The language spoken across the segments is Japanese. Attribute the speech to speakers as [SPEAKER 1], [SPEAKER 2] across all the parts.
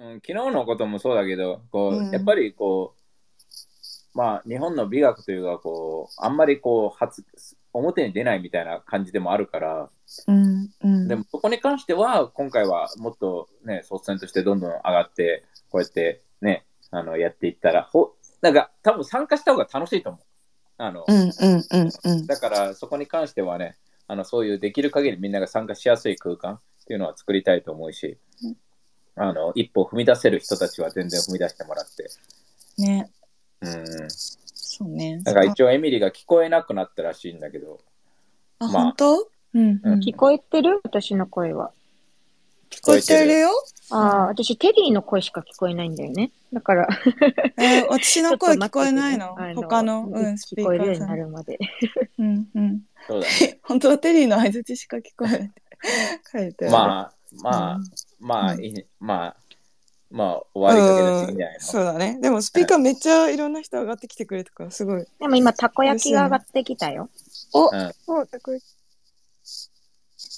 [SPEAKER 1] うん、昨日のこともそうだけど、こう、
[SPEAKER 2] うん。
[SPEAKER 1] やっぱりこう、まあ、日本の美学というか、こう、あんまりこう、発、表に出ないみたいな感じでもあるから、
[SPEAKER 2] うんうん。
[SPEAKER 1] でもそこに関しては、今回はもっとね、率先としてどんどん上がって、こうやってね、あの、やっていったら、ほ、なんか、多分参加した方が楽しいと思う。あの、
[SPEAKER 2] うんうんうんうん。
[SPEAKER 1] だからそこに関してはね、あのそういうできる限りみんなが参加しやすい空間っていうのは作りたいと思うし、あの一歩踏み出せる人たちは全然踏み出してもらって。
[SPEAKER 2] ね。
[SPEAKER 1] うん。
[SPEAKER 2] そうね。
[SPEAKER 1] なんか一応エミリーが聞こえなくなったらしいんだけど、
[SPEAKER 2] あ
[SPEAKER 1] まあ。
[SPEAKER 2] 本当？うん。うん。
[SPEAKER 3] 聞こえてる？私の声は。
[SPEAKER 2] 聞こえてる。よ。
[SPEAKER 3] ああ、私テリーの声しか聞こえないんだよね。だから、
[SPEAKER 2] えー私の声 聞こえないの？
[SPEAKER 3] ね
[SPEAKER 2] 他の？うんスピーカ
[SPEAKER 3] 聞こえるようになんるまで。
[SPEAKER 2] うんうん。
[SPEAKER 1] そうだね。
[SPEAKER 2] 本当はテリーの相槌しか聞こえない書いてある。
[SPEAKER 1] まあ、まあ、
[SPEAKER 2] うん
[SPEAKER 1] まあ、
[SPEAKER 2] うん。
[SPEAKER 1] いいまあ、まあ、終わりかけだしいいんじゃな。い
[SPEAKER 2] うん。そうだね。でもスピーカーめっちゃいろんな人上がってきてくれたからすごい。
[SPEAKER 3] でも今、たこ焼きが上がってきたよ。
[SPEAKER 2] お
[SPEAKER 1] の、うん、
[SPEAKER 4] そう、たこ焼き。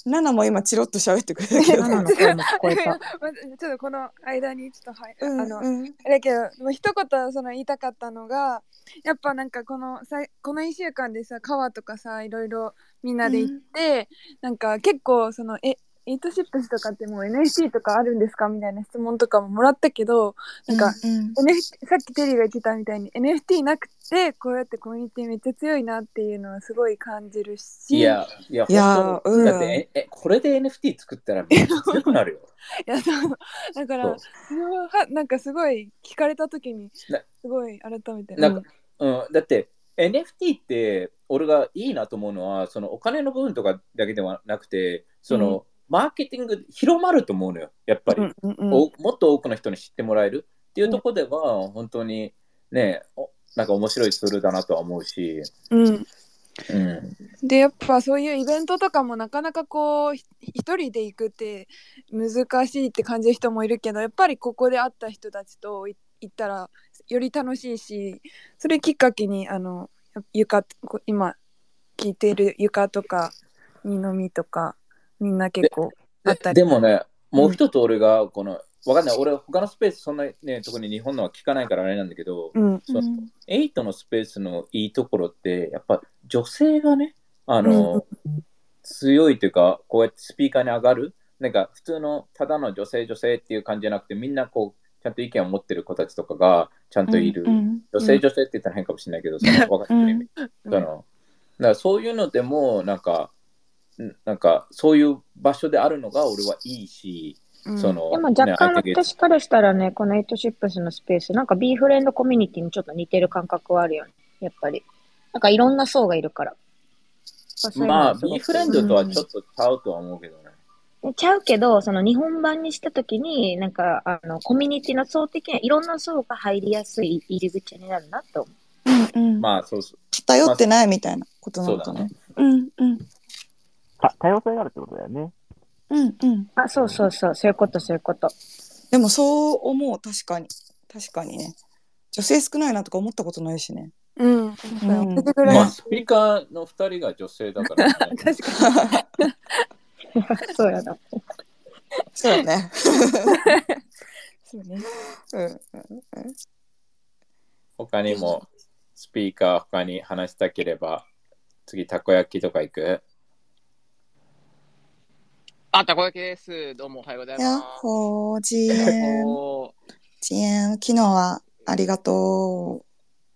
[SPEAKER 2] ナナも今チロッと喋ってくれたけど。
[SPEAKER 3] ママの声も聞こえた。
[SPEAKER 4] ま ちょっとこの間にちょっとはい、
[SPEAKER 2] うん
[SPEAKER 4] あの、
[SPEAKER 2] うん。
[SPEAKER 4] あれだけど、もう一言その言いたかったのが、やっぱなんかこのさいこの1週間でさ、川とかさ、いろいろみんなで行って、なんか結構その、え、8ships とかってもう NFT とかあるんですかみたいな質問とかももらったけど、なんか、
[SPEAKER 2] うん、
[SPEAKER 4] NFT さっきテリーが言ってたみたいに NFT なくてこうやってコミュニティめっちゃ強いなっていうのはすごい感じるし。
[SPEAKER 1] いや、いや、
[SPEAKER 2] いや
[SPEAKER 1] 本当
[SPEAKER 2] うん。
[SPEAKER 1] だってえ、え、これで NFT 作ったらめっちゃ強くなるよ。
[SPEAKER 4] いやそう。だから
[SPEAKER 1] そ
[SPEAKER 4] れははなんかすごい聞かれた時に
[SPEAKER 1] な
[SPEAKER 4] すごい改めて。
[SPEAKER 1] なんか、うん、だって NFT って俺がいいなと思うのはそのお金の部分とかだけではなくてその、マーケティング広まると思うのよやっぱり、
[SPEAKER 4] うんうんうん。
[SPEAKER 1] おもっと多くの人に知ってもらえる。っていうところでは、本当にねおなんか面白いツールだなとは思うし、
[SPEAKER 4] うん。
[SPEAKER 1] うん、
[SPEAKER 4] でやっぱそういうイベントとかもなかなかこうひ一人で行くって難しいって感じる人もいるけどやっぱりここで会った人たちとい行ったらより楽しいしそれきっかけにあの床こ今聞いている床とか二のみとかみんな結構あったり。
[SPEAKER 1] ででもねもう一つ俺がこのわかんない。俺他のスペースそんなね特に日本のは聞かないからあれなんだけど、
[SPEAKER 4] うん。
[SPEAKER 1] その8のスペースのいいところって、やっぱ女性がね、あの、強いというか、こうやってスピーカーに上がる、なんか普通のただの女性女性っていう感じじゃなくて、みんなこう、ちゃんと意見を持ってる子たちとかがちゃんといる。女性女性って言ったら変かもしれないけど、その分かってる意味。そのだからそういうのでも、なんか、んなんかそういう場所であるのが俺はいいし、
[SPEAKER 4] うん
[SPEAKER 1] その、
[SPEAKER 3] でも若干私からしたらね、この8ships のスペース、なんか B フレンドコミュニティにちょっと似てる感覚はあるよね。やっぱり。なんかいろんな層がいるから。
[SPEAKER 1] まあ、B フレンドとはちょっとちゃうとは思うけどね。
[SPEAKER 3] ちゃうけど、その日本版にしたときに、なんか、あの、コミュニティの層的にはいろんな層が入りやすい入り口になるなと思
[SPEAKER 2] うんうん
[SPEAKER 1] まあ、そうそう。
[SPEAKER 2] 偏ってないみたいなことなのかな。うんうん
[SPEAKER 5] た多様性があるってことだよね。
[SPEAKER 2] うんうん。
[SPEAKER 3] う。あ、そうそうそう、そういうこと、そういうこと。
[SPEAKER 2] でもそう思う、確かに。確かにね。女性少ないなとか思ったことないしね。
[SPEAKER 4] うん、
[SPEAKER 2] うん
[SPEAKER 1] まあ、スピーカーの2人が女性だから、ね。
[SPEAKER 4] 確かに
[SPEAKER 3] そうやな。
[SPEAKER 2] そうよね。
[SPEAKER 4] そうね
[SPEAKER 2] うん
[SPEAKER 1] 他にもスピーカー他に話したければ、次たこ焼きとか行く？
[SPEAKER 6] あ、たこ焼きです。どうもおはようござい
[SPEAKER 2] やっ
[SPEAKER 6] ます。
[SPEAKER 2] ほー、ジエン。
[SPEAKER 6] おー
[SPEAKER 2] ジエン、昨日はありがと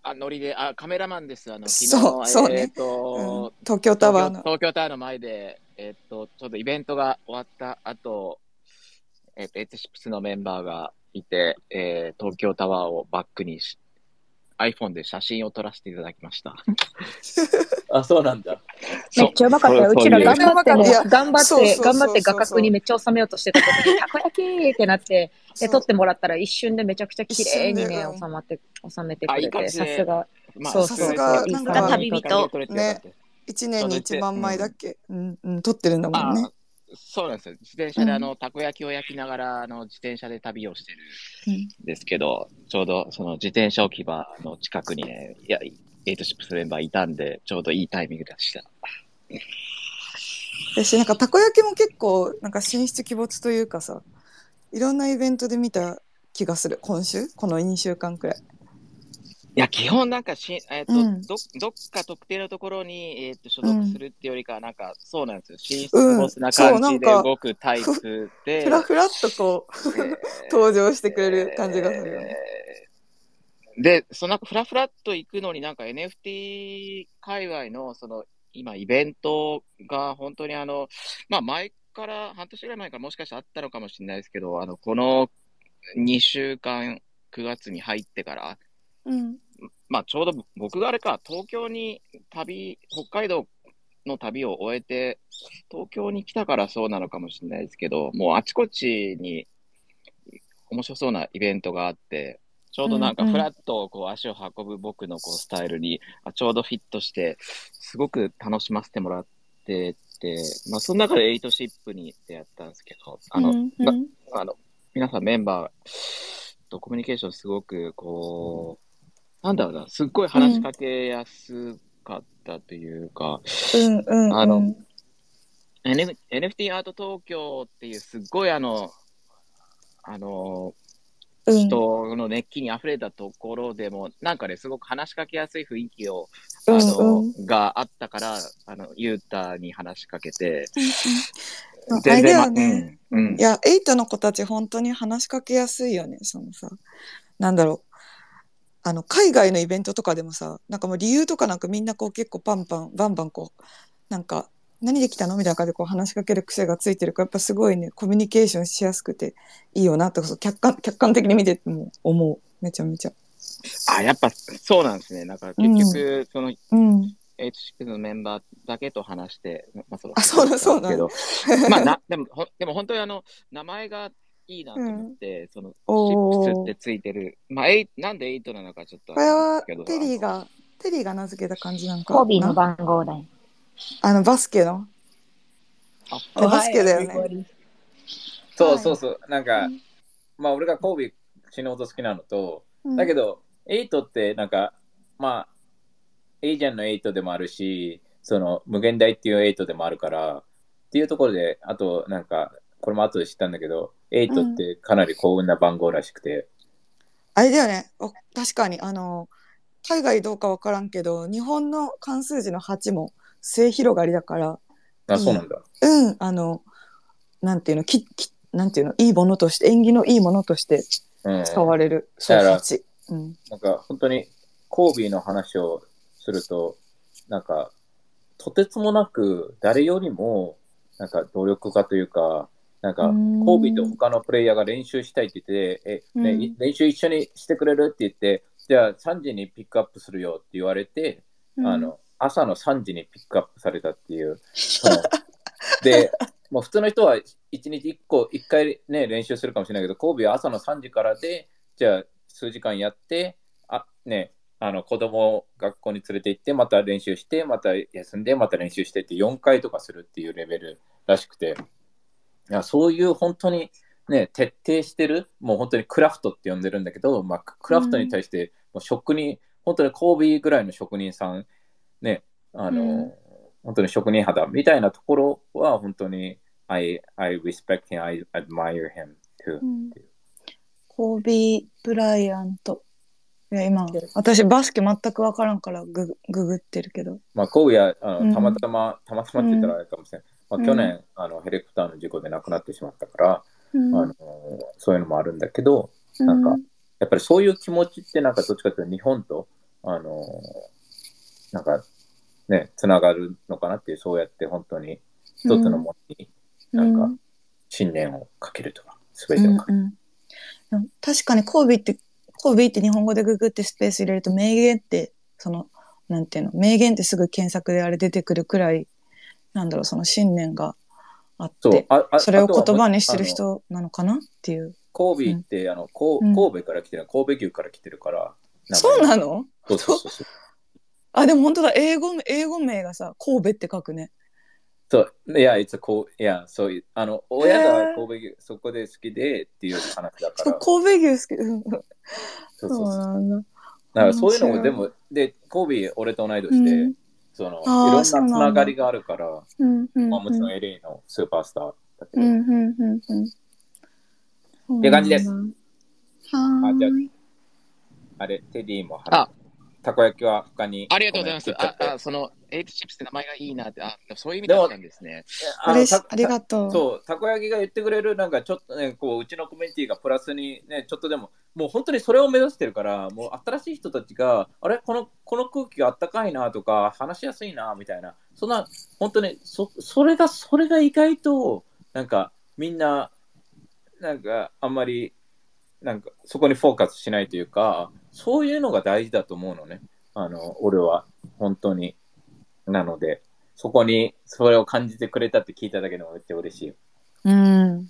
[SPEAKER 6] あ、ノリで、あ、カメラマンです。あの、昨日、
[SPEAKER 2] そうそうね
[SPEAKER 6] えっ、
[SPEAKER 2] う、
[SPEAKER 6] と、
[SPEAKER 2] うん東京タワーの。
[SPEAKER 6] 東京タワーの前で、えっ、と、ちょうどイベントが終わった後、えっ、と、エットシップスのメンバーがいて、えー東京タワーをバックにし、iPhone で写真を撮らせていただきました。
[SPEAKER 1] あ、そうなんだ。
[SPEAKER 3] めっちゃうまかったよ。うちら頑張って頑張って、頑張って画角にめっちゃ収めようとしてた時に、たこ焼きってなって、で、撮ってもらったら一瞬でめちゃくちゃ綺麗にね収まって、収めてくれて、さすが。
[SPEAKER 6] ま
[SPEAKER 3] そう
[SPEAKER 2] そうさすが
[SPEAKER 3] いい
[SPEAKER 2] なんか
[SPEAKER 3] 感じ
[SPEAKER 6] 旅人。
[SPEAKER 2] ね一年に一万枚だっけ？うんうん、撮ってるんだもんね
[SPEAKER 6] あ。そうなんですよ。自転車で
[SPEAKER 2] うん
[SPEAKER 6] あの、たこ焼きを焼きながら、あの、自転車で旅をしてる
[SPEAKER 2] うん
[SPEAKER 6] んですけど、ちょうどその自転車置き場の近くにね、いや、エイトシップスメンバーいたんで、ちょうどいいタイミングでした。
[SPEAKER 2] 私なんかたこ焼きも結構なんか進出鬼没というかさいろんなイベントで見た気がする今週？この2週間くらい。
[SPEAKER 6] いや、基本なんかし、えっ、と、
[SPEAKER 2] うん
[SPEAKER 6] ど、どっか特定のところに、えっ、と、所属するっていうよりかは、なんか、そうなんですよ。進出
[SPEAKER 2] うん
[SPEAKER 6] ボスな感じで動くタイプで。
[SPEAKER 2] ふらふらっとこう
[SPEAKER 6] えー
[SPEAKER 2] 登場してくれる感じがするよね。
[SPEAKER 6] えーで、そのなんかフラフラっと行くのになんか NFT 界隈のその今イベントが本当にあの、まあ前から、半年ぐらい前からもしかしたらあったのかもしれないですけど、あの、この2週間、9月に入ってから、
[SPEAKER 2] うん
[SPEAKER 6] まあちょうど僕があれか、東京に旅、北海道の旅を終えて、東京に来たからそうなのかもしれないですけど、もうあちこちに面白そうなイベントがあって、ちょうどなんか
[SPEAKER 2] うんうん。
[SPEAKER 6] フラッとこう足を運ぶ僕のこうスタイルにあちょうどフィットして、すごく楽しませてもらってて、まあその中でエイトシップに出会ったんですけど、あの、
[SPEAKER 2] うん。
[SPEAKER 6] なあの、皆さんメンバーとコミュニケーションすごく、こう、なんだろうな、すっごい話しかけやすかったというか、
[SPEAKER 2] うんうん
[SPEAKER 6] あの NFT アート東京っていうすっごいあの、あの、
[SPEAKER 2] うん。
[SPEAKER 6] 人の熱気に溢れたところでも、なんかね、すごく話しかけやすい雰囲気を、あ
[SPEAKER 2] うん
[SPEAKER 6] の、
[SPEAKER 2] うん。
[SPEAKER 6] があったから、あの、ユータに話しかけて、
[SPEAKER 2] あれだよね。
[SPEAKER 6] まうんうん。
[SPEAKER 2] いやエイトの子たち本当に話しかけやすいよねそのさなんだろうあの海外のイベントとかでもさなんかもう理由とかなくみんなこう結構パンパンバンバンこうなんか何で来たのみたいな感じでこう話しかける癖がついてるからやっぱすごいねコミュニケーションしやすくていいよなって客観客観的に見てても思う。めちゃめちゃ。
[SPEAKER 6] あ、やっぱそうなんですね。なんか結局、その、
[SPEAKER 2] うん、
[SPEAKER 6] H6 のメンバーだけと話して、まあ、その
[SPEAKER 2] あそうだそうだ
[SPEAKER 6] けど、まあな、でも、ほでも本当にあの、名前がいいなと思って、その、 ships ってついてる、まあ、エイなんで8なのかちょっと
[SPEAKER 2] これは
[SPEAKER 6] けど。
[SPEAKER 2] テリーがテリーが名付けた感じなんか
[SPEAKER 3] コービーの
[SPEAKER 2] な
[SPEAKER 3] 番号だよ。
[SPEAKER 2] あのバスケの？
[SPEAKER 6] あ
[SPEAKER 2] バスケだよね。
[SPEAKER 1] そうそうそう。なんか、
[SPEAKER 2] うん
[SPEAKER 1] まあ俺がコービー死ぬほど好きなのと、
[SPEAKER 2] うん。
[SPEAKER 1] だけど、 eight ってなんか、まあ、 Asian の eight でもあるし、その無限大っていう eight でもあるから、っていうところで、あとなんか、これも後で知ったんだけど、エイトってかなり幸運な番号らしくて、
[SPEAKER 2] あれだよね。お確かに、あの、海外どうかわからんけど、日本の関数字の8も末広がりだから、
[SPEAKER 1] あ、そうなんだ。
[SPEAKER 2] うん、あの、なんていうの、ききなんていうの、いいものとして、縁起のいいものとして
[SPEAKER 1] うん。
[SPEAKER 2] 使われる。そう、
[SPEAKER 1] だから
[SPEAKER 2] 8。うん。
[SPEAKER 1] なんか本当にコービーの話をすると、なんか、とてつもなく誰よりも、なんか努力家というか、なんか、
[SPEAKER 2] うん。
[SPEAKER 1] コービーと他のプレイヤーが練習したいって言って、え、ね
[SPEAKER 2] うん。
[SPEAKER 1] い練習一緒にしてくれるって言って、じゃあ3時にピックアップするよって言われて、あの、朝の3時にピックアップされたっていう。で、もう普通の人は1日1個、1回ね、練習するかもしれないけど、コービーは朝の3時からで、じゃあ数時間やって、あ、ね、あの子供を学校に連れて行って、また練習して、また休んで、また練習してって4回とかするっていうレベルらしくて、いやそういう本当にね、徹底してる、もう本当にクラフトって呼んでるんだけど、まあ、クラフトに対して、もう職人、本当にコービーぐらいの職人さん、ね、あの、
[SPEAKER 2] うん
[SPEAKER 1] 本当に職人肌みたいなところは本当に I, I respect him, I admire him too.
[SPEAKER 2] うんコービー・ブライアント。いや、今、私バスケ全くわからんからググググってるけど。
[SPEAKER 1] まあ、コービーはあの
[SPEAKER 2] うん
[SPEAKER 1] たまたま、たまたまって言ったらあれかもしれない。まあ、去年、あのヘリコプターの事故で亡くなってしまったから、
[SPEAKER 2] うん。
[SPEAKER 1] あのそういうのもあるんだけど、なんかやっぱりそういう気持ちってなんかどっちかというと日本と、あのなんかね、つながるのかなっていう、そうやって本当に一つのものになんか信念をかけるとか、すべてをかける。
[SPEAKER 2] うんうん。確かにコービーって、コービーって日本語でググってスペース入れると名言って、その、なんていうの、名言ってすぐ検索であれ出てくるくらい、なんだろう、その信念があって、それを言葉にしてる人なのかな？っていう。
[SPEAKER 1] コービーって、あのこう
[SPEAKER 2] うん
[SPEAKER 1] 神戸から来てる、神戸牛から来てるから。
[SPEAKER 2] そうな
[SPEAKER 1] の？
[SPEAKER 2] の
[SPEAKER 1] そうそうそう。
[SPEAKER 2] あ、でも本当だ、英語、英語名がさ、神戸って書くね。
[SPEAKER 1] そう、いや、いつこう、いや、そういう、あの、親が神戸牛、そこで好きでっていう話だから。
[SPEAKER 2] 神戸牛好き。うん
[SPEAKER 1] そう
[SPEAKER 2] そ
[SPEAKER 1] そううそう。
[SPEAKER 2] なんだ。
[SPEAKER 1] だからそういうのもでも、で、神戸、俺と同い年で、
[SPEAKER 2] うん
[SPEAKER 1] その、いろんなつ
[SPEAKER 2] な
[SPEAKER 1] がりがあるから、
[SPEAKER 2] うんうん
[SPEAKER 1] まあ、もちろん LA のスーパースターだけど、
[SPEAKER 2] うんうんうんうん。
[SPEAKER 1] っていう感じです
[SPEAKER 2] そうなんだ。
[SPEAKER 1] あじゃあ
[SPEAKER 4] ーい。
[SPEAKER 1] あれ、テディも
[SPEAKER 6] あ
[SPEAKER 1] たこ焼きは他に。
[SPEAKER 6] ありがとうございます。あその、エイトチップスって名前がいいなって、あ、そういう意味だったんですね。
[SPEAKER 1] あ
[SPEAKER 2] ありがとう。
[SPEAKER 1] そう、たこ焼きが言ってくれる、なんかちょっとね、こう、うちのコミュニティがプラスにね、ちょっとでも、もう本当にそれを目指してるから、もう新しい人たちが、あれ？この、この空気があったかいなとか、話しやすいな、みたいな、そんな、本当に、そ、それが、それが意外と、なんか、みんな、なんか、あんまり、なんか、そこにフォーカスしないというか、そういうのが大事だと思うのね。あの、俺は、本当に。なので、そこに、それを感じてくれたって聞いただけでもめっちゃ嬉しいよ。
[SPEAKER 2] うん。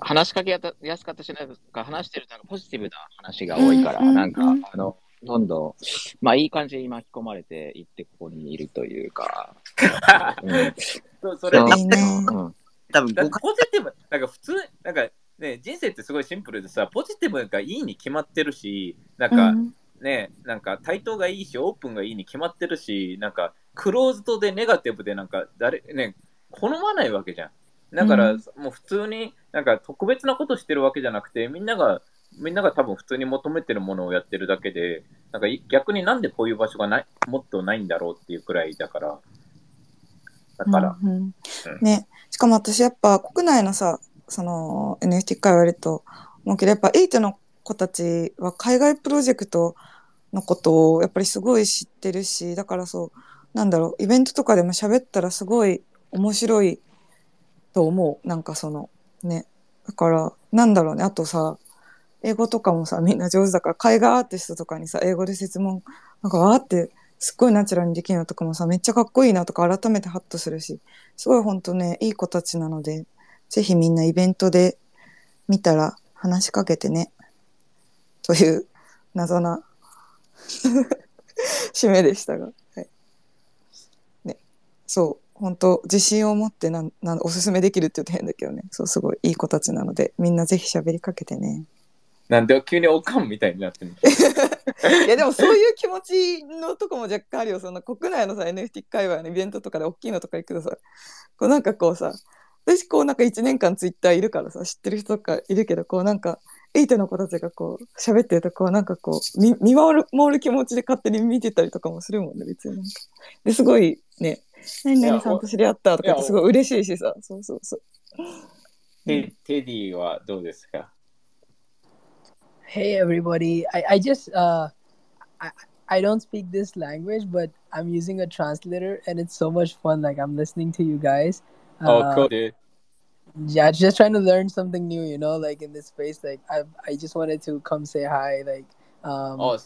[SPEAKER 6] 話しかけやすかったしないか、話してるとなんかポジティブな話が多いから、
[SPEAKER 2] うんうんうん
[SPEAKER 6] なんか、あの、どんどん、まあいい感じに巻き込まれていって、ここにいるというか、うん
[SPEAKER 1] そうそれ
[SPEAKER 6] そう
[SPEAKER 2] いいね。
[SPEAKER 6] うん
[SPEAKER 7] 多分
[SPEAKER 1] ポジティブ、なんか普通、なんかね、人生ってすごいシンプルでさ、ポジティブがいいに決まってるし、なんか
[SPEAKER 2] うん
[SPEAKER 1] ね、なんか対等がいいし、オープンがいいに決まってるし、なんかクローズドでネガティブでなんか誰、ね、好まないわけじゃん。だから、
[SPEAKER 2] うん。
[SPEAKER 1] もう普通になんか特別なことしてるわけじゃなくて、みんなが、みんなが多分普通に求めてるものをやってるだけで、なんかい逆になんでこういう場所がないもっとないんだろうっていうくらいだから。だから、
[SPEAKER 2] うんうん。ね、しかも私やっぱ国内のさ、その NFT 会話やると思うけど、やっぱエイトの子たちは海外プロジェクトのことをやっぱりすごい知ってるし、だからそう、なんだろう、イベントとかでも喋ったらすごい面白いと思う。なんかその、ね。だから、なんだろうね、あとさ、英語とかもさ、みんな上手だから、海外アーティストとかにさ、英語で質問、なんかわーって、すっごいナチュラルにできるのとかもさ、めっちゃかっこいいなとか改めてハッとするし、すごい本当ね、いい子たちなので、ぜひみんなイベントで見たら話しかけてね。という謎な 締めでしたが。はい。ね。そう。本当自信を持ってなんなんおすすめできるって言うと変だけどね。そう、すごいいい子たちなので、みんなぜひ喋りかけてね。
[SPEAKER 1] なんで急におかんみたいになってる
[SPEAKER 2] いやでもそういう気持ちのとこも若干あるよその国内のさ NFT 界隈のイベントとかで大きいのとか行くとさこうなんかこうさ私こうなんか1年間ツイッターいるからさ知ってる人とかいるけどこうなんかエイトの子たちがこう喋ってるとこうなんかこう見見守る守る気持ちで勝手に見てたりとかもするもんね別になんかですごいね何々さんと知り合ったとかってすごい嬉しいしさそうそうそう
[SPEAKER 1] テテディはどうですか
[SPEAKER 8] Hey everybody. I, I just uh I I don't speak this language but I'm using a translator and it's so much fun like I'm listening to you guys.
[SPEAKER 1] Oh,
[SPEAKER 8] Uh,
[SPEAKER 1] cool, dude.
[SPEAKER 8] Yeah, just trying to learn something new, you know, like in this space like I I just wanted to come say hi like um
[SPEAKER 1] Oh,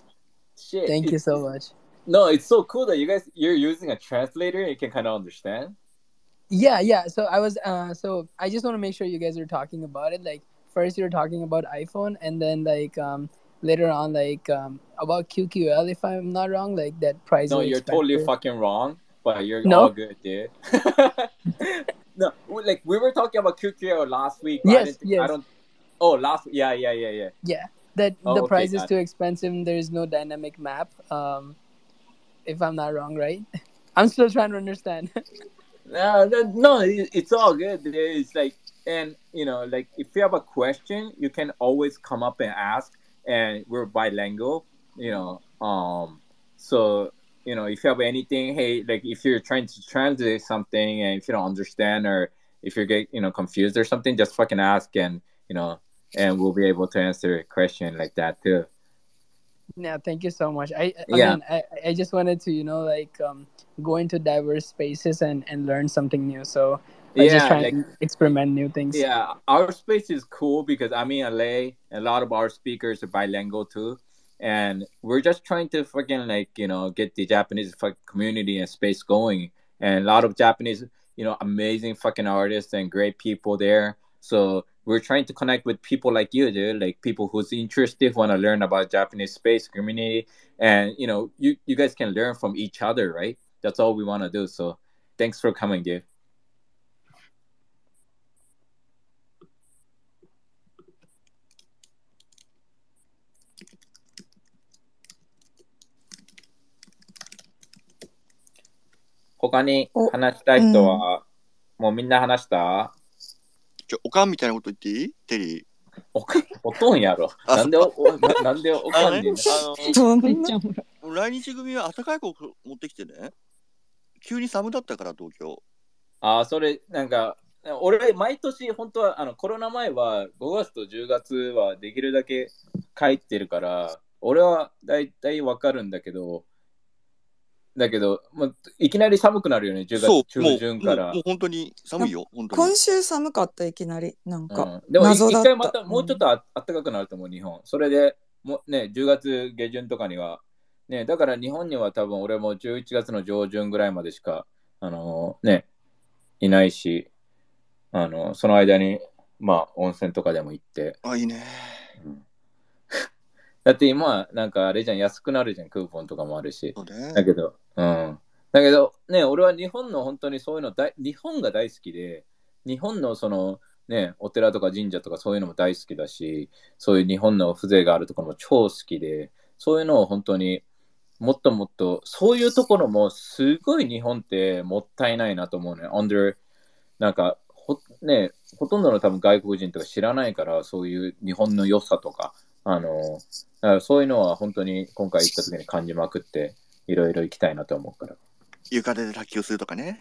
[SPEAKER 1] shit.
[SPEAKER 8] thank you
[SPEAKER 1] It's-
[SPEAKER 8] so much.
[SPEAKER 1] No, it's so cool that you guys you're using a translator. You can kind of understand.
[SPEAKER 8] Yeah, yeah. So I was uh so I just want to make sure you guys are talking about it like first you're talking about iPhone and then like um later on like um about QQL if I'm not wrong like that price
[SPEAKER 1] No, you're totally fucking wrong, but you're
[SPEAKER 8] No?
[SPEAKER 1] all good, dude. no, like we were talking about QQL last week. I
[SPEAKER 8] Yes,
[SPEAKER 1] didn't think- I
[SPEAKER 8] yes.
[SPEAKER 1] don't. Oh, last. Yeah, yeah, yeah, yeah.
[SPEAKER 8] Yeah, that
[SPEAKER 1] Oh,
[SPEAKER 8] the
[SPEAKER 1] okay,
[SPEAKER 8] price is too expensive. and There is no dynamic map. Um, if I'm not wrong, right? I'm still trying to understand.
[SPEAKER 1] No, no, no, it's all good. It's like, and you know, like if you have a question, you can always come up and ask, and we're bilingual. You know, um, so you know, if you have anything, hey, like if you're trying to translate something and if you don't understand or if you get you know confused or something, just fucking ask, and you know, and we'll be able to answer a question like that too.
[SPEAKER 8] Yeah, thank you so much. I
[SPEAKER 1] Yeah.
[SPEAKER 8] again, I, I just wanted to you know like um go into diverse spaces and and learn something new. So I just
[SPEAKER 1] Yeah,
[SPEAKER 8] try
[SPEAKER 1] like
[SPEAKER 8] and experiment new things.
[SPEAKER 1] Yeah, our space is cool because I'm in LA. A lot of our speakers are bilingual too, and we're just trying to fucking like you know get the Japanese community and space going. And a lot of Japanese, you know, amazing fucking artists and great people there. So we're trying to connect with people like you, dude, like people who's interested, want to learn about Japanese space community, and you know, you you guys can learn from each other, right? That's all we want to do. So thanks for coming, dude. 他に話したい人は、もうみんな話した
[SPEAKER 7] ちょ、おかんみたいなこと言っていい？テリー。
[SPEAKER 1] おかん？おとんやろ。
[SPEAKER 7] あ
[SPEAKER 1] なんでお、おななんでお
[SPEAKER 7] あのね
[SPEAKER 1] かんに
[SPEAKER 7] あの、来日組は暖かい子を持ってきてね、急に寒だったから、東京。
[SPEAKER 1] ああ、それ、なんか、俺、毎年、本当は、あの、コロナ前は、5月と10月はできるだけ帰ってるから、俺は大体わかるんだけど、だけど、まあ、いきなり寒くなるよね、10
[SPEAKER 7] そう、
[SPEAKER 1] 月中旬から。
[SPEAKER 7] もうもう本当に寒いよ、本当に
[SPEAKER 2] 今。週寒かったいきなりなんか、
[SPEAKER 1] うん、でも、い
[SPEAKER 2] 謎だった
[SPEAKER 1] 一回また、もうちょっとああったかくなると思う、日本。それで、もうね、10月下旬とかには、ね、だから日本には多分俺も11月の上旬ぐらいまでしか、あのね、いないし、あの、その間に、まあ、温泉とかでも行って。
[SPEAKER 7] あ、いいね。
[SPEAKER 1] うんだって今、なんかあれじゃん、安くなるじゃん、クーポンとかもあるし。だけど、うん。だけど、ね、俺は日本の本当にそういうの大、日本が大好きで、日本のその、ね、お寺とか神社とかそういうのも大好きだし、そういう日本の風情があるところも超好きで、そういうのを本当にもっともっと、そういうところもすごい日本ってもったいないなと思うね。under なんかほ、ね、ほとんどの多分外国人とか知らないから、そういう日本の良さとか、あの、だからそういうのは本当に今回行った時に感じまくって、いろいろ行きたいなと思うから。
[SPEAKER 7] 床で卓球するとかね。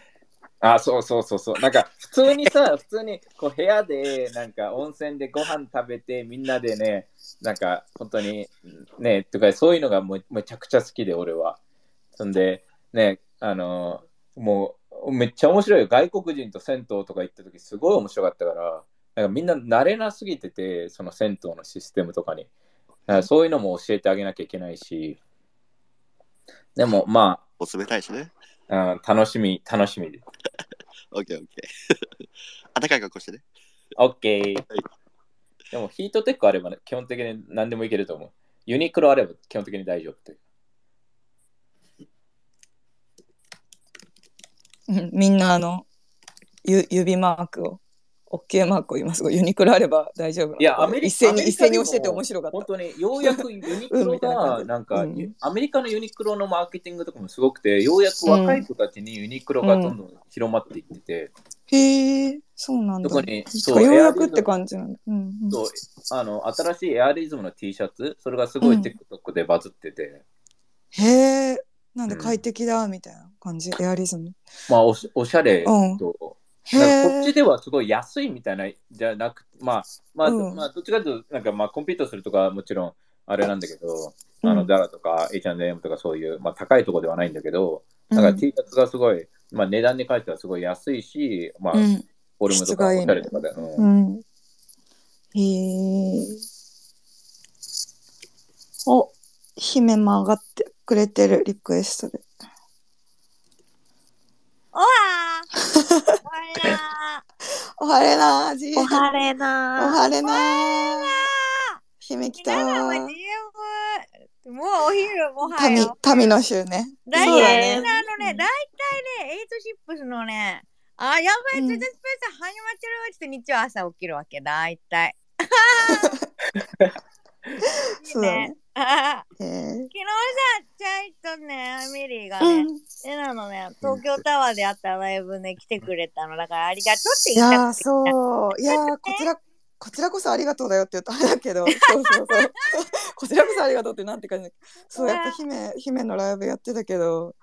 [SPEAKER 1] あ、そうそうそうそう。なんか、普通にさ、普通にこう部屋で、なんか温泉でご飯食べて、みんなでね、なんか本当に、ね、とかそういうのがもうめちゃくちゃ好きで、俺は。そんで、ね、あのもう、めっちゃ面白いよ。外国人と銭湯とか行った時、すごい面白かったから、なんかみんな慣れなすぎてて、その銭湯のシステムとかに。だからそういうのも教えてあげなきゃいけないし、でもま
[SPEAKER 7] お冷たいしね。
[SPEAKER 1] あ、あ楽しみ、楽しみです。
[SPEAKER 7] オッケーオッケー。暖かい格好してね。
[SPEAKER 1] オッケー。でもヒートテックあれば、ね、基本的に何でもいけると思う。ユニクロあれば基本的に大丈夫という。
[SPEAKER 2] う んみんなあのゆ指マークを OK マークを今すごいユニクロあれば大丈夫
[SPEAKER 1] いや、アメリ
[SPEAKER 2] 一斉に一斉に教えて面白かった。
[SPEAKER 1] 本当に、ようやくユニクロが、
[SPEAKER 2] じ
[SPEAKER 1] なんか、
[SPEAKER 2] うん
[SPEAKER 1] アメリカのユニクロのマーケティングとかもすごくて、ようやく若い子たちにユニクロがどんどん広まっていってて、
[SPEAKER 2] へえそうなんだ。
[SPEAKER 1] 特に
[SPEAKER 2] そ
[SPEAKER 1] そうう
[SPEAKER 2] ようやくって感じなんだ、うん。うん、
[SPEAKER 1] そうあの新しいエアリズムの T シャツ、それがすごい
[SPEAKER 2] うん
[SPEAKER 1] TikTok でバズってて、
[SPEAKER 2] へえなんで快適だみたいな感じ、エアリズム。
[SPEAKER 1] まあおし、おしゃれ
[SPEAKER 2] うん。
[SPEAKER 1] と、こっち
[SPEAKER 2] え
[SPEAKER 1] ではすごい安いみたいなじゃなくて、まあ、まあ、
[SPEAKER 2] うん。
[SPEAKER 1] まあ、どっちかというと、なんかまあ、コンピートするとかはもちろんあれなんだけど、
[SPEAKER 2] うん。
[SPEAKER 1] あの、ダラとか H&M とかそういう、まあ、高いところではないんだけど、なんか T シャツがすごい、まあ、値段に関してはすごい安いし、まあ、
[SPEAKER 2] うん。
[SPEAKER 1] フォルムとかおしゃれとかで、うん。
[SPEAKER 2] うん。へえお姫も上がってくれてるリクエストで。
[SPEAKER 9] おわーおはれな
[SPEAKER 2] おはれなー。
[SPEAKER 9] おはれなー。
[SPEAKER 2] おはれなー。姫来た
[SPEAKER 9] もうお昼もはよ。
[SPEAKER 2] 民民の州ね。
[SPEAKER 9] 大体
[SPEAKER 2] ね
[SPEAKER 9] ね、あのね、大体ね、エイトシップスのね、あ、やばい、
[SPEAKER 2] うん。
[SPEAKER 9] 全然スペース始まってるって日曜朝起きるわけ、大体。
[SPEAKER 2] そう。だね
[SPEAKER 9] あ昨日さ、チャイとね、ミリーがね、
[SPEAKER 2] うん。
[SPEAKER 9] えなのね、東京タワーであったライブね、来てくれたの。だからありがとうって
[SPEAKER 2] い
[SPEAKER 9] 言いた。くて
[SPEAKER 2] やーそう。いやーこちらこちらこそありがとうだよって言うとあれだけど。そうそうそう。こちらこそありがとうってなんて感じ。だそうやっぱ姫姫のライブやってたけど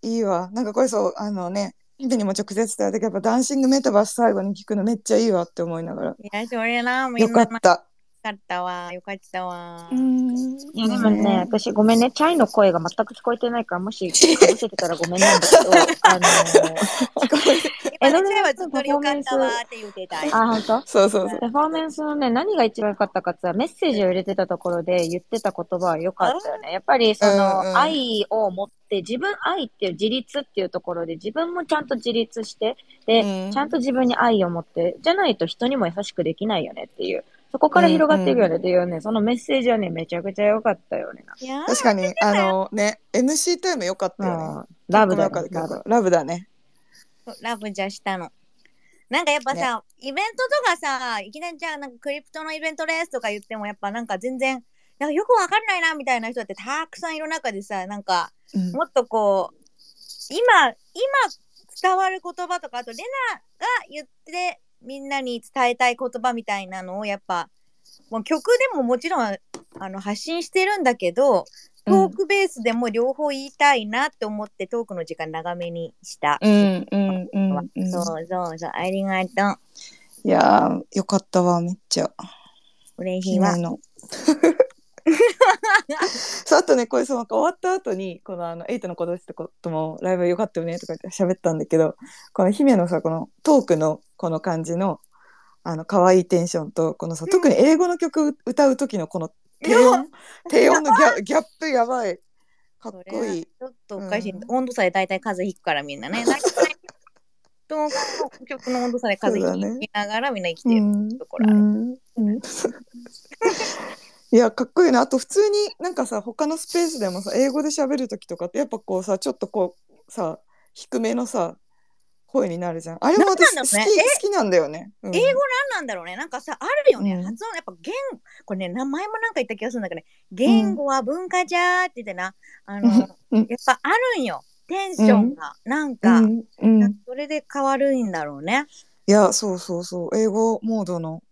[SPEAKER 2] いいわ。なんかこれそうあのね姫にも直接伝えたけどやっぱダンシングメタバース最後に聞くのめっちゃいいわって思いながら。
[SPEAKER 9] いや、それな、み
[SPEAKER 2] よ
[SPEAKER 9] んな。よ
[SPEAKER 2] かった
[SPEAKER 9] かったわ、よかったわ。
[SPEAKER 2] うん
[SPEAKER 3] いやでもね、私ごめんね、チャイの声が全く聞こえてないから、もし かぶせてたらごめんなんだけど、あの
[SPEAKER 9] 今ね、チャイはずっとよかったわって言ってたよ。
[SPEAKER 3] あ、本当？
[SPEAKER 2] そうそうそう
[SPEAKER 3] パフォーメンスのね、何が一番良かったかって言ったらメッセージを入れてたところで言ってた言葉は良かったよね。やっぱりその、
[SPEAKER 2] うんうん
[SPEAKER 3] 愛を持って、自分愛っていう自立っていうところで自分もちゃんと自立して、で、
[SPEAKER 2] うん
[SPEAKER 3] ちゃんと自分に愛を持って、じゃないと人にも優しくできないよねっていう。そこから広がっていくよね。っていうね、そのメッセージはね、めちゃくちゃ良かったよね。
[SPEAKER 9] いや
[SPEAKER 2] 確かにあのね MC タイム良かったよね。
[SPEAKER 3] うん。ラブだ
[SPEAKER 2] か
[SPEAKER 3] ね、ラブ。
[SPEAKER 2] ラブだね。
[SPEAKER 9] ラブじゃしたの。なんかやっぱさ、イベントとかさ、いきなりじゃあなんかクリプトのイベントですとか言ってもやっぱなんか全然、なんかよくわかんないなみたいな人ってたくさんいる中でさ、なんか
[SPEAKER 2] うん。
[SPEAKER 9] もっとこう、今、今伝わる言葉とか、あとレナが言ってみんなに伝えたい言葉みたいなのをやっぱもう曲でももちろんあの発信してるんだけど、トークベースでも両方言いたいなって思ってトークの時間長めにした。
[SPEAKER 2] うんうんうんうん。
[SPEAKER 9] そうそうそう、ありがとう。
[SPEAKER 2] いやー、よかったわ、めっちゃ。
[SPEAKER 9] 嬉しいわ
[SPEAKER 2] 姫。の。そうあとねこれそうなんか終わった後にこのあのエイトの子たちともライブ良かったよねとか言って喋ったんだけどこの姫のさこのトークのこの感じのあの可愛いテンションとこのさ特に英語の曲歌う時のこの低音？低音のギャギャップやばい。かっこいい。
[SPEAKER 9] ちょっとおかしい。温度差で大体風邪ひくからみんなね。大体トークの曲の温度差で風邪ひきながらみんな生きてるところある。
[SPEAKER 2] うんうんいやかっこいいな。あと普通になんかさ他のスペースでもさ英語で喋る時とかってやっぱこうさちょっとこうさ低めのさ声になるじゃん。あれも私好き,、
[SPEAKER 9] ね
[SPEAKER 2] 好きなんだよね、うん。
[SPEAKER 9] 英語なんなんだろうね。なんかさあるよね、発音やっぱ言これね名前もなんか言った気がするんだけどね。言語は文化じゃーって言ってな。あの、やっぱあるんよ。テンションが、なんか、
[SPEAKER 2] うん。うん。
[SPEAKER 9] それで変わるんだろうね。
[SPEAKER 2] いやそうそうそう。英語モードの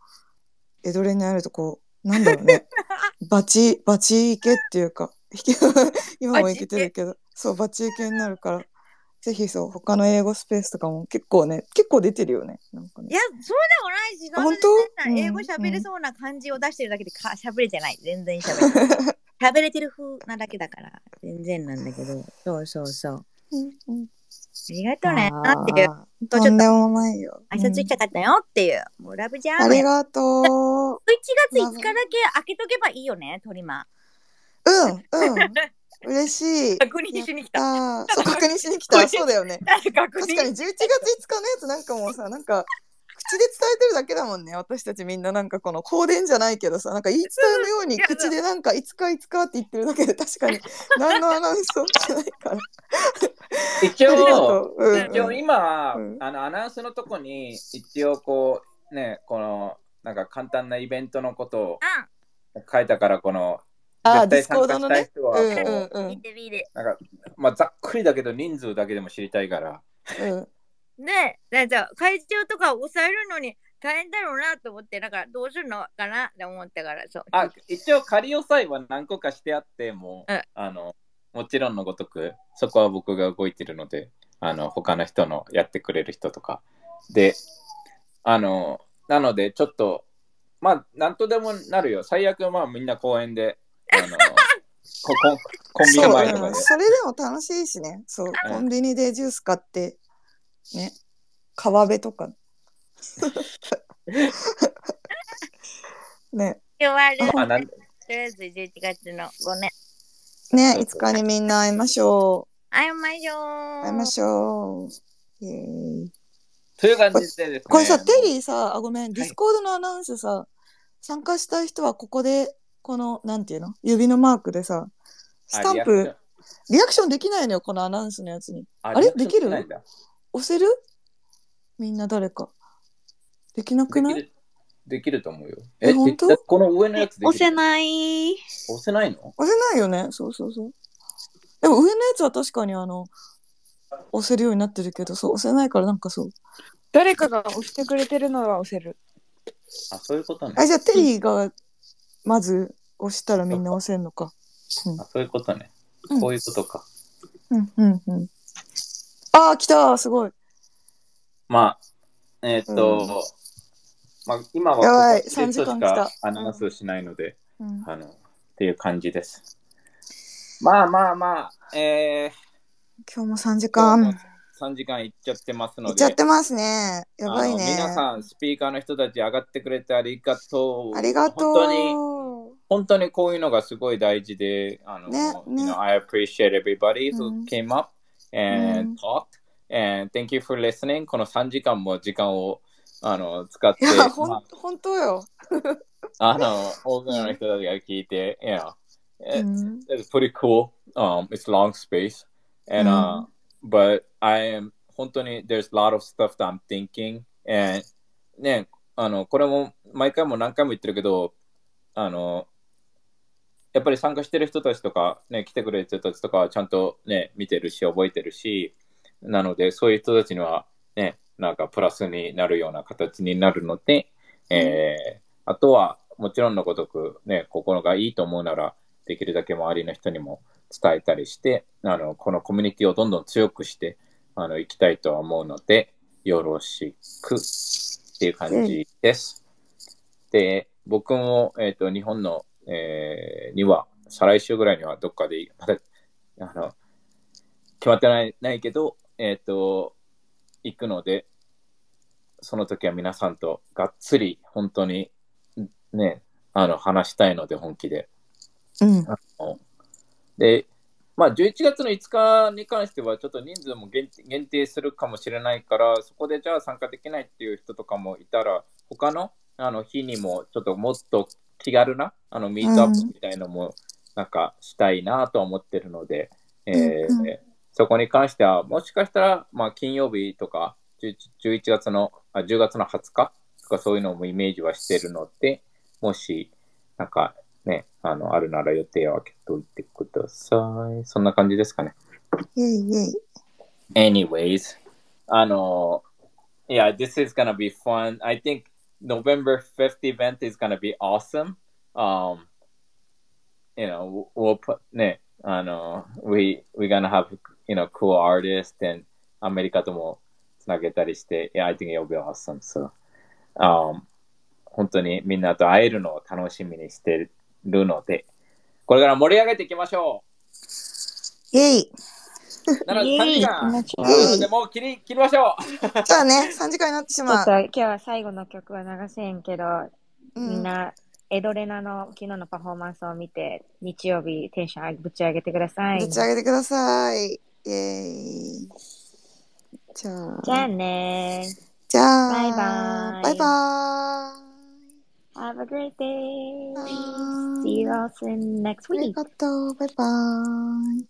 [SPEAKER 2] エドレにあるとこうなんだろうね。バチバチいけっていうか 今もいけてるけど。そうバチいけになるから。ぜひそう他の英語スペースとかも結構ね結構出てるよね。なんかね。
[SPEAKER 9] いやそうでもないし
[SPEAKER 2] あ本当？
[SPEAKER 9] 英語喋れそうな感じを出してるだけでか喋れてない。全然喋れてない。喋れてる風なだけだから全然なんだけど。そうそうそうありがとうね。なっていう
[SPEAKER 2] とんでもないよ。
[SPEAKER 9] 挨拶したかったよっていう、もうラブジャーム
[SPEAKER 2] ありがとう。
[SPEAKER 9] 1月5日だけ開けとけばいいよねトリマ
[SPEAKER 2] うんうん。嬉しい。
[SPEAKER 9] 確認しに来
[SPEAKER 2] た。そう確認しに来た。そうだよね。
[SPEAKER 9] 確
[SPEAKER 2] 確かに。11月5日のやつなんかもうさなんか口で伝えてるだけだもんね。私たちみんななんかこの香典じゃないけどさなんか言い伝えのように口でなんかいつかいつかって言ってるだけで確かに何のアナウンスもしてないから。
[SPEAKER 1] 一応
[SPEAKER 2] う、うんう。ん。
[SPEAKER 1] 一応今、あのアナウンスのとこに一応こうねこのなんか簡単なイベントのことを書いたからこの
[SPEAKER 2] あ
[SPEAKER 1] 絶対参加
[SPEAKER 2] ディスコードのね。
[SPEAKER 1] したい人はこう、
[SPEAKER 2] うんうんうん。
[SPEAKER 9] 見てみる。
[SPEAKER 1] なんかまあざっくりだけど人数だけでも知りたいから。
[SPEAKER 9] ねえじゃあ会場とか抑えるのに大変だろうなと思ってなんかどうするのかなって思ったからそう。
[SPEAKER 1] あ一応仮押さえは何個かしてあってもう、
[SPEAKER 9] うん。
[SPEAKER 1] あのもちろんのごとくそこは僕が動いてるのであの他の人のやってくれる人とか。であのなのでちょっとまあなんとでもなるよ。最悪まあみんな公園であのこコンコンビニ前とかで。
[SPEAKER 2] うん。それでも楽しいしね。そうコンビニでジュース買ってね。川辺とか。ね。
[SPEAKER 9] 終わる。
[SPEAKER 1] あなん
[SPEAKER 9] とりあえず11月の5年
[SPEAKER 2] ねいつかにみんな会いましょ
[SPEAKER 9] 会いましょう。
[SPEAKER 2] う会いましょう。イエーイ。
[SPEAKER 1] という感じでですね。
[SPEAKER 2] これさ、テリーさ、あ、ごめん、ディスコードのアナウンスさ、参加したい人はここで、この、なんていうの？指のマークでさ、スタンプ
[SPEAKER 1] あリアクション、
[SPEAKER 2] リアクションできないのよ、このアナウンスのやつに。あれ？できる？
[SPEAKER 1] ないんだ
[SPEAKER 2] 押せる？みんな誰か。できなくない？
[SPEAKER 1] できる。と思うよ。
[SPEAKER 2] え本当？
[SPEAKER 1] でこの上のやつできる？
[SPEAKER 9] 押せない。
[SPEAKER 1] 押せないの？
[SPEAKER 2] 押せないよね、そうそうそう。でも上のやつは確かにあの、押せるようになってるけど、そう、押せないからなんかそう。
[SPEAKER 4] 誰かが押してくれてるのは押せる。
[SPEAKER 1] あそういうことね。
[SPEAKER 2] あ、じゃあテリーがまず押したらみんな押せんのか。
[SPEAKER 1] あそういうことね。
[SPEAKER 2] うん。
[SPEAKER 1] こういうことか。
[SPEAKER 2] うん、うん、うん。あー、来たすごい。
[SPEAKER 1] まあ、えーっと、まあ、今は
[SPEAKER 2] やばい
[SPEAKER 1] ここで
[SPEAKER 2] 3時間来た
[SPEAKER 1] アナウンスしないので、
[SPEAKER 2] うん
[SPEAKER 1] あの、っていう感じです。まあまあまあ、え
[SPEAKER 2] 今日も3時間。
[SPEAKER 1] 3時間いっちゃってますので、
[SPEAKER 2] いっちゃってますね。やばいね。
[SPEAKER 1] 皆さん、スピーカーの人たち上がってくれてありがとう。
[SPEAKER 2] ありがとう。
[SPEAKER 1] 本当に、本当にこういうのがすごい大事で、あの、
[SPEAKER 2] ね
[SPEAKER 1] you
[SPEAKER 2] ね
[SPEAKER 1] know, I appreciate everybody
[SPEAKER 2] うん
[SPEAKER 1] who came up and talked and thank you for listening この3時間も時間をあの使って
[SPEAKER 2] いや、ほん、
[SPEAKER 1] まあ
[SPEAKER 2] 本当よ。
[SPEAKER 1] あの、多くの人たちが聞いて、you know,
[SPEAKER 2] う
[SPEAKER 1] it's,
[SPEAKER 2] ん
[SPEAKER 1] it's pretty cool. Um, it's long space. And, uh, but I am, 本当に there's a lot of stuff that I'm thinking. And, ね、あの、これも毎回も何回も言ってるけど、あの、やっぱり参加してる人たちとか、ね、来てくれる人たちとかはちゃんとね、見てるし、覚えてるし、なので、そういう人たちには、ね、なんかプラスになるような形になるので、えーあとは、もちろんのごとく、ね、心がいいと思うなら、できるだけ周りの人にも伝えたりして、あの、このコミュニティをどんどん強くして、あの、行きたいとは思うので、よろしくっていう感じです。で、僕も、えっ、と、日本の、えーには、再来週ぐらいにはどっかで、まだ、あの、決まってないないけど、えっ、と、行くので、その時は皆さんとがっつり、本当に、ね、あの、話したいので、本気で。
[SPEAKER 2] うん。
[SPEAKER 1] で、まあ、11月の5日に関しては、ちょっと人数も限定限定するかもしれないから、そこでじゃあ参加できないっていう人とかもいたら、他のあの日にも、ちょっともっと気軽なあのミートアップみたいのも、なんかしたいなと思ってるので、えー
[SPEAKER 2] うんう
[SPEAKER 1] そこに関しては、もしかしたら、まあ、金曜日とか、11 11月の、あ10月の20日とかそういうのもイメージはしてるので、もし、なんかね、あの、あるなら予定を空けといてください。そんな感じですかね。
[SPEAKER 2] イェイイェイ。
[SPEAKER 1] Anyways, あの、yeah, this is gonna be fun. I think November 5th event is gonna be awesome. Um, you know, we'll put, ね、あの、we, we're gonna have, you know, cool artists and アメリカともつなげたりして、yeah, I think it'll be awesome. So, um, 本当にみんなと会えるのを楽しみにしてるので、これから盛り上げていきましょう
[SPEAKER 2] イェイ。
[SPEAKER 1] う。なので3時間。なのでもう切り切りましょう。
[SPEAKER 2] じゃあね、3時間になってしまう。
[SPEAKER 3] 今日は最後の曲は流せんけど、
[SPEAKER 2] うん
[SPEAKER 3] みんな、エドレナの昨日のパフォーマンスを見て、日曜日テンションぶち上げてください。
[SPEAKER 2] ぶち上げてください。イェイ。じゃあ、
[SPEAKER 3] じゃあね
[SPEAKER 2] じゃあ、
[SPEAKER 3] バイバイ
[SPEAKER 2] バイバーイ。
[SPEAKER 3] Have a great day. See you all soon next
[SPEAKER 2] あり
[SPEAKER 3] week.
[SPEAKER 2] がとう。バイバーイ。